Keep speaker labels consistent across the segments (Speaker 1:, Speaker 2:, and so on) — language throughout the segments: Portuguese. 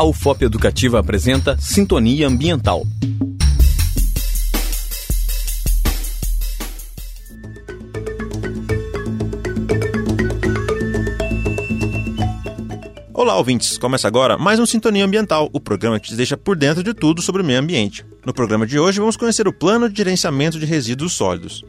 Speaker 1: A UFOP Educativa apresenta Sintonia Ambiental.
Speaker 2: Olá, ouvintes! Começa agora mais um Sintonia Ambiental, o programa que te deixa por dentro de tudo sobre o meio ambiente. No programa de hoje, vamos conhecer o Plano de Gerenciamento de Resíduos Sólidos.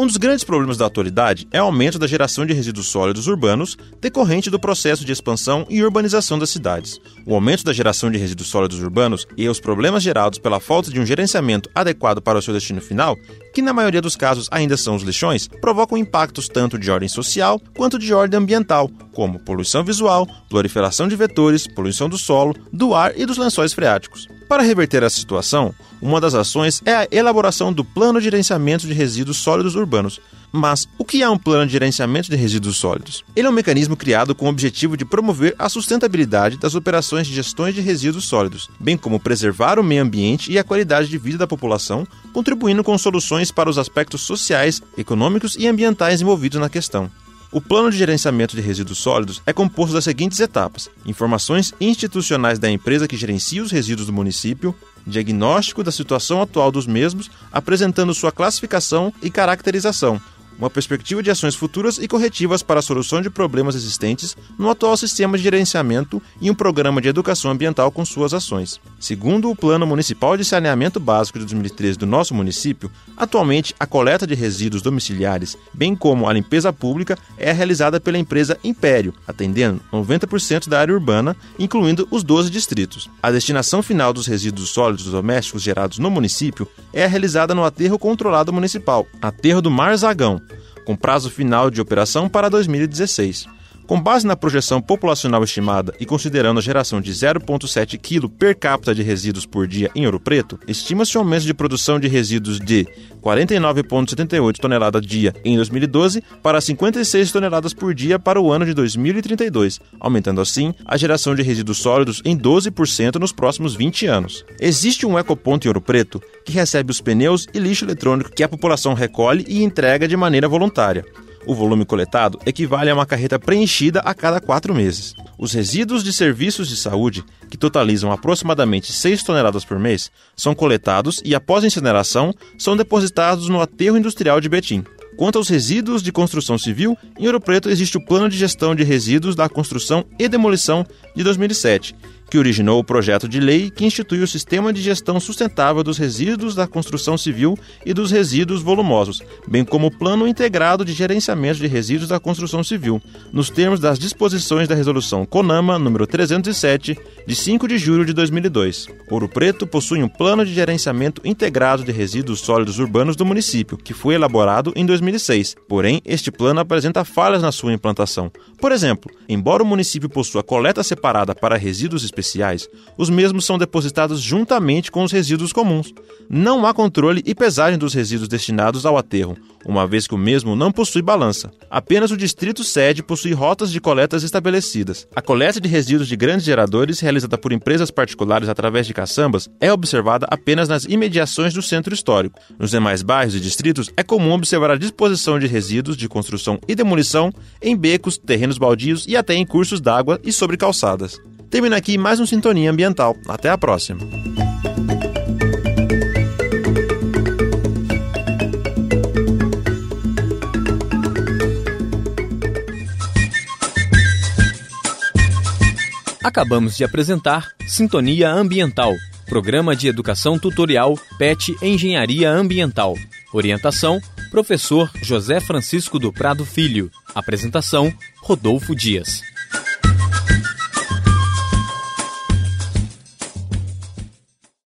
Speaker 2: Um dos grandes problemas da atualidade é o aumento da geração de resíduos sólidos urbanos decorrente do processo de expansão e urbanização das cidades. O aumento da geração de resíduos sólidos urbanos e os problemas gerados pela falta de um gerenciamento adequado para o seu destino final, que na maioria dos casos ainda são os lixões, provocam impactos tanto de ordem social quanto de ordem ambiental, como poluição visual, proliferação de vetores, poluição do solo, do ar e dos lençóis freáticos. Para reverter essa situação, uma das ações é a elaboração do Plano de Gerenciamento de Resíduos Sólidos Urbanos. Mas o que é um plano de gerenciamento de resíduos sólidos? Ele é um mecanismo criado com o objetivo de promover a sustentabilidade das operações de gestão de resíduos sólidos, bem como preservar o meio ambiente e a qualidade de vida da população, contribuindo com soluções para os aspectos sociais, econômicos e ambientais envolvidos na questão. O plano de gerenciamento de resíduos sólidos é composto das seguintes etapas: informações institucionais da empresa que gerencia os resíduos do município, diagnóstico da situação atual dos mesmos, apresentando sua classificação e caracterização, uma perspectiva de ações futuras e corretivas para a solução de problemas existentes no atual sistema de gerenciamento e um programa de educação ambiental com suas ações. Segundo o Plano Municipal de Saneamento Básico de 2013 do nosso município, atualmente a coleta de resíduos domiciliares, bem como a limpeza pública, é realizada pela empresa Império, atendendo 90% da área urbana, incluindo os 12 distritos. A destinação final dos resíduos sólidos domésticos gerados no município é realizada no aterro controlado municipal, Aterro do Mar Zagão, com prazo final de operação para 2016. Com base na projeção populacional estimada e considerando a geração de 0,7 kg per capita de resíduos por dia em Ouro Preto, estima-se um aumento de produção de resíduos de 49,78 toneladas dia em 2012 para 56 toneladas por dia para o ano de 2032, aumentando assim a geração de resíduos sólidos em 12% nos próximos 20 anos. Existe um ecoponto em Ouro Preto que recebe os pneus e lixo eletrônico que a população recolhe e entrega de maneira voluntária. O volume coletado equivale a uma carreta preenchida a cada quatro meses. Os resíduos de serviços de saúde, que totalizam aproximadamente 6 toneladas por mês, são coletados e, após incineração, são depositados no aterro industrial de Betim. Quanto aos resíduos de construção civil, em Ouro Preto existe o Plano de Gestão de Resíduos da Construção e Demolição de 2007, que originou o projeto de lei que institui o Sistema de Gestão Sustentável dos Resíduos da Construção Civil e dos Resíduos Volumosos, bem como o Plano Integrado de Gerenciamento de Resíduos da Construção Civil, nos termos das disposições da Resolução CONAMA número 307, de 5 de julho de 2002. Ouro Preto possui um Plano de Gerenciamento Integrado de Resíduos Sólidos Urbanos do município, que foi elaborado em 2006. Porém, este plano apresenta falhas na sua implantação. Por exemplo, embora o município possua coleta separada para resíduos específicos, especiais, os mesmos são depositados juntamente com os resíduos comuns. Não há controle e pesagem dos resíduos destinados ao aterro, uma vez que o mesmo não possui balança. Apenas o distrito sede possui rotas de coletas estabelecidas. A coleta de resíduos de grandes geradores, realizada por empresas particulares através de caçambas, é observada apenas nas imediações do centro histórico. Nos demais bairros e distritos, é comum observar a disposição de resíduos de construção e demolição em becos, terrenos baldios e até em cursos d'água e sobre calçadas. Termina aqui mais um Sintonia Ambiental. Até a próxima.
Speaker 1: Acabamos de apresentar Sintonia Ambiental, programa de educação tutorial PET Engenharia Ambiental. Orientação: Professor José Francisco do Prado Filho. Apresentação: Rodolfo Dias.